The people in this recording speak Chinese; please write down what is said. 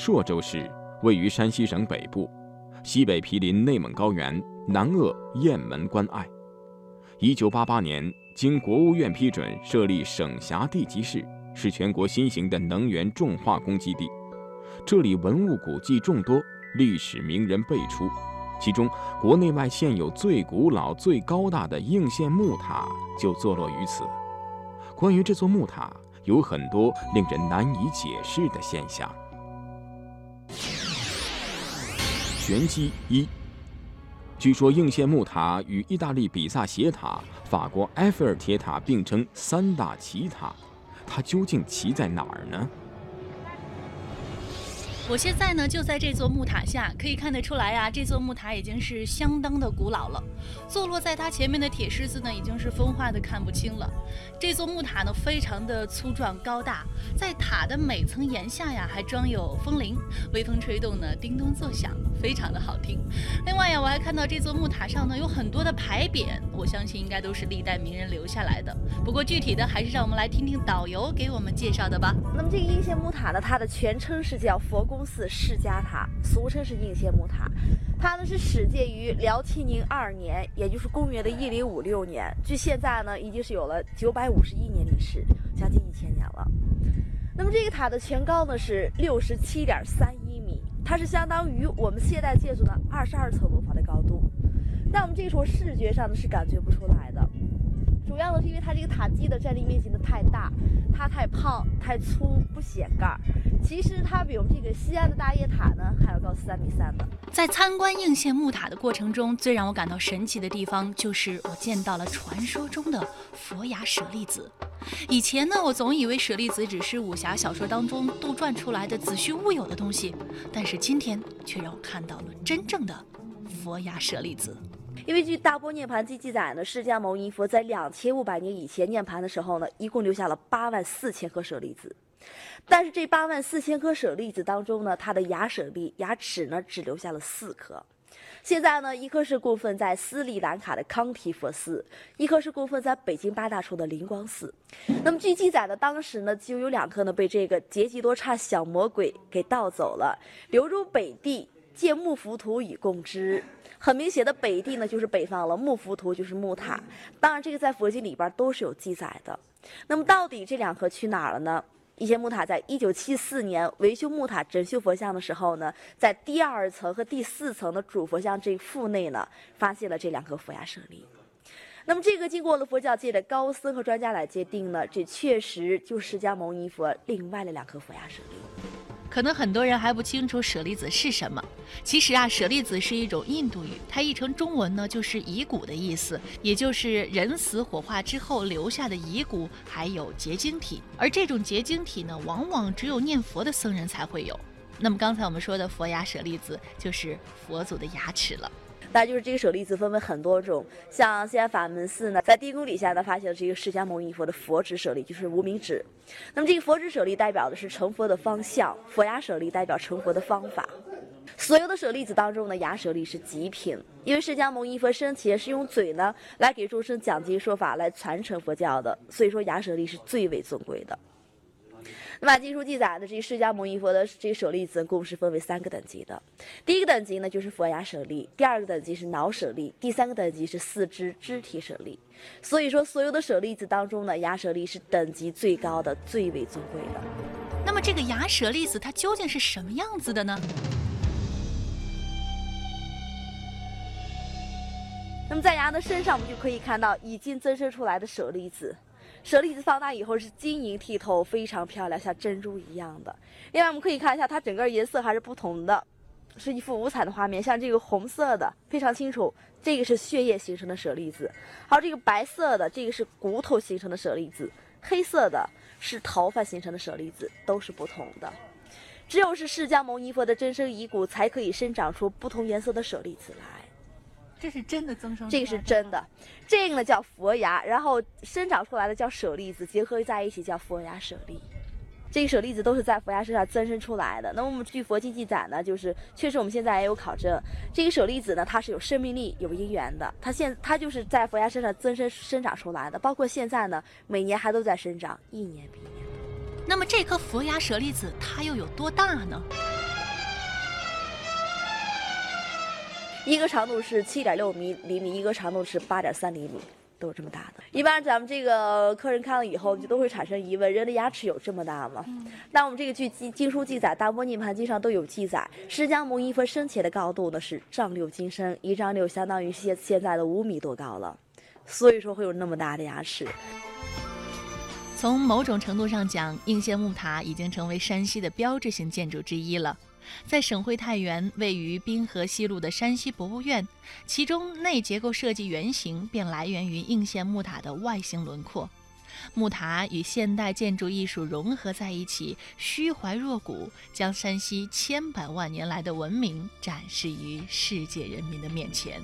朔州市，位于山西省北部，西北毗邻内蒙高原，南扼雁门关隘。一九八八年，经国务院批准设立省辖地级市，是全国新型的能源重化工基地。这里文物古迹众多，历史名人辈出。其中，国内外现有最古老、最高大的应县木塔就坐落于此。关于这座木塔，有很多令人难以解释的现象。玄机一：据说应县木塔与意大利比萨斜塔、法国埃菲尔铁塔并称三大奇塔，它究竟奇在哪儿呢？我现在呢就在这座木塔下，可以看得出来呀，这座木塔已经是相当的古老了。坐落在它前面的铁狮子呢，已经是风化的看不清了。这座木塔呢，非常的粗壮高大，在塔的每层檐下呀，还装有风铃，微风吹动呢，叮咚作响，非常的好听。另外呀，我还看到这座木塔上呢有很多的牌匾，我相信应该都是历代名人留下来的。不过具体的，还是让我们来听听导游给我们介绍的吧。那么这个应县木塔呢，它的全称是叫佛宫。公寺释迦塔，俗称是应县木塔，它呢是始建于辽庆宁二年，也就是公元的一零五六年，距现在呢已经是有了九百五十一年历史，将近一千年了。那么这个塔的全高呢是六十七点三一米，它是相当于我们现代建筑的二十二层楼房的高度。那我们这时候视觉上呢是感觉不出来是因为它这个塔基的占地面积呢太大，它太胖太粗不显盖儿。其实它比我们这个西安的大雁塔呢还要高三米三呢。在参观应县木塔的过程中，最让我感到神奇的地方就是我见到了传说中的佛牙舍利子。以前呢，我总以为舍利子只是武侠小说当中杜撰出来的子虚乌有的东西，但是今天却让我看到了真正的佛牙舍利子。因为据《大波涅盘记》记载呢，释迦牟尼佛在两千五百年以前涅盘的时候呢，一共留下了八万四千颗舍利子。但是这八万四千颗舍利子当中呢，它的牙舍利牙齿呢只留下了四颗。现在呢，一颗是供奉在斯里兰卡的康提佛寺，一颗是供奉在北京八大处的灵光寺。那么据记载呢，当时呢就有两颗呢被这个杰吉多刹小魔鬼给盗走了，流入北地，借木浮图以供之。很明显的，北地呢就是北方了，木浮图就是木塔。当然，这个在佛经里边都是有记载的。那么，到底这两颗去哪儿了呢？一些木塔在一九七四年维修木塔、整修佛像的时候呢，在第二层和第四层的主佛像这腹内呢，发现了这两颗佛牙舍利。那么，这个经过了佛教界的高僧和专家来界定呢，这确实就是释迦牟尼佛另外的两颗佛牙舍利。可能很多人还不清楚舍利子是什么。其实啊，舍利子是一种印度语，它译成中文呢就是遗骨的意思，也就是人死火化之后留下的遗骨，还有结晶体。而这种结晶体呢，往往只有念佛的僧人才会有。那么刚才我们说的佛牙舍利子，就是佛祖的牙齿了。那就是这个舍利子分为很多种，像西安法门寺呢，在地宫底下呢发现了这个释迦牟尼佛的佛指舍利，就是无名指。那么这个佛指舍利代表的是成佛的方向，佛牙舍利代表成佛的方法。所有的舍利子当中呢，牙舍利是极品，因为释迦牟尼佛生前是用嘴呢来给众生讲经说法，来传承佛教的，所以说牙舍利是最为尊贵的。那么经书记载的这释迦牟尼佛的这舍利子共是分为三个等级的，第一个等级呢就是佛牙舍利，第二个等级是脑舍利，第三个等级是四肢肢体舍利。所以说，所有的舍利子当中呢，牙舍利是等级最高的，最为尊贵的。那么这个牙舍利子它究竟是什么样子的呢？那么在牙的身上，我们就可以看到已经增生出来的舍利子。舍利子放大以后是晶莹剔透，非常漂亮，像珍珠一样的。另外，我们可以看一下它整个颜色还是不同的，是一幅五彩的画面。像这个红色的非常清楚，这个是血液形成的舍利子；还有这个白色的，这个是骨头形成的舍利子；黑色的是头发形成的舍利子，都是不同的。只有是释迦牟尼佛的真身遗骨，才可以生长出不同颜色的舍利子来。这是真的增生，这个是真的，这个呢叫佛牙，然后生长出来的叫舍利子，结合在一起叫佛牙舍利。这个舍利子都是在佛牙身上增生出来的。那么我们据佛经记载呢，就是确实我们现在也有考证，这个舍利子呢它是有生命力、有因缘的，它现它就是在佛牙身上增生生长出来的，包括现在呢每年还都在生长，一年比一年多。那么这颗佛牙舍利子它又有多大呢？一个长度是七点六米厘米，一个长度是八点三厘米。都是这么大的，一般咱们这个客人看了以后就都会产生疑问：人的牙齿有这么大吗？那我们这个据经经书记载，《大摩涅盘经》上都有记载，释迦牟尼佛生前的高度呢是丈六金身，一丈六相当于现现在的五米多高了，所以说会有那么大的牙齿。从某种程度上讲，应县木塔已经成为山西的标志性建筑之一了。在省会太原，位于滨河西路的山西博物院，其中内结构设计原型便来源于应县木塔的外形轮廓。木塔与现代建筑艺术融合在一起，虚怀若谷，将山西千百万年来的文明展示于世界人民的面前。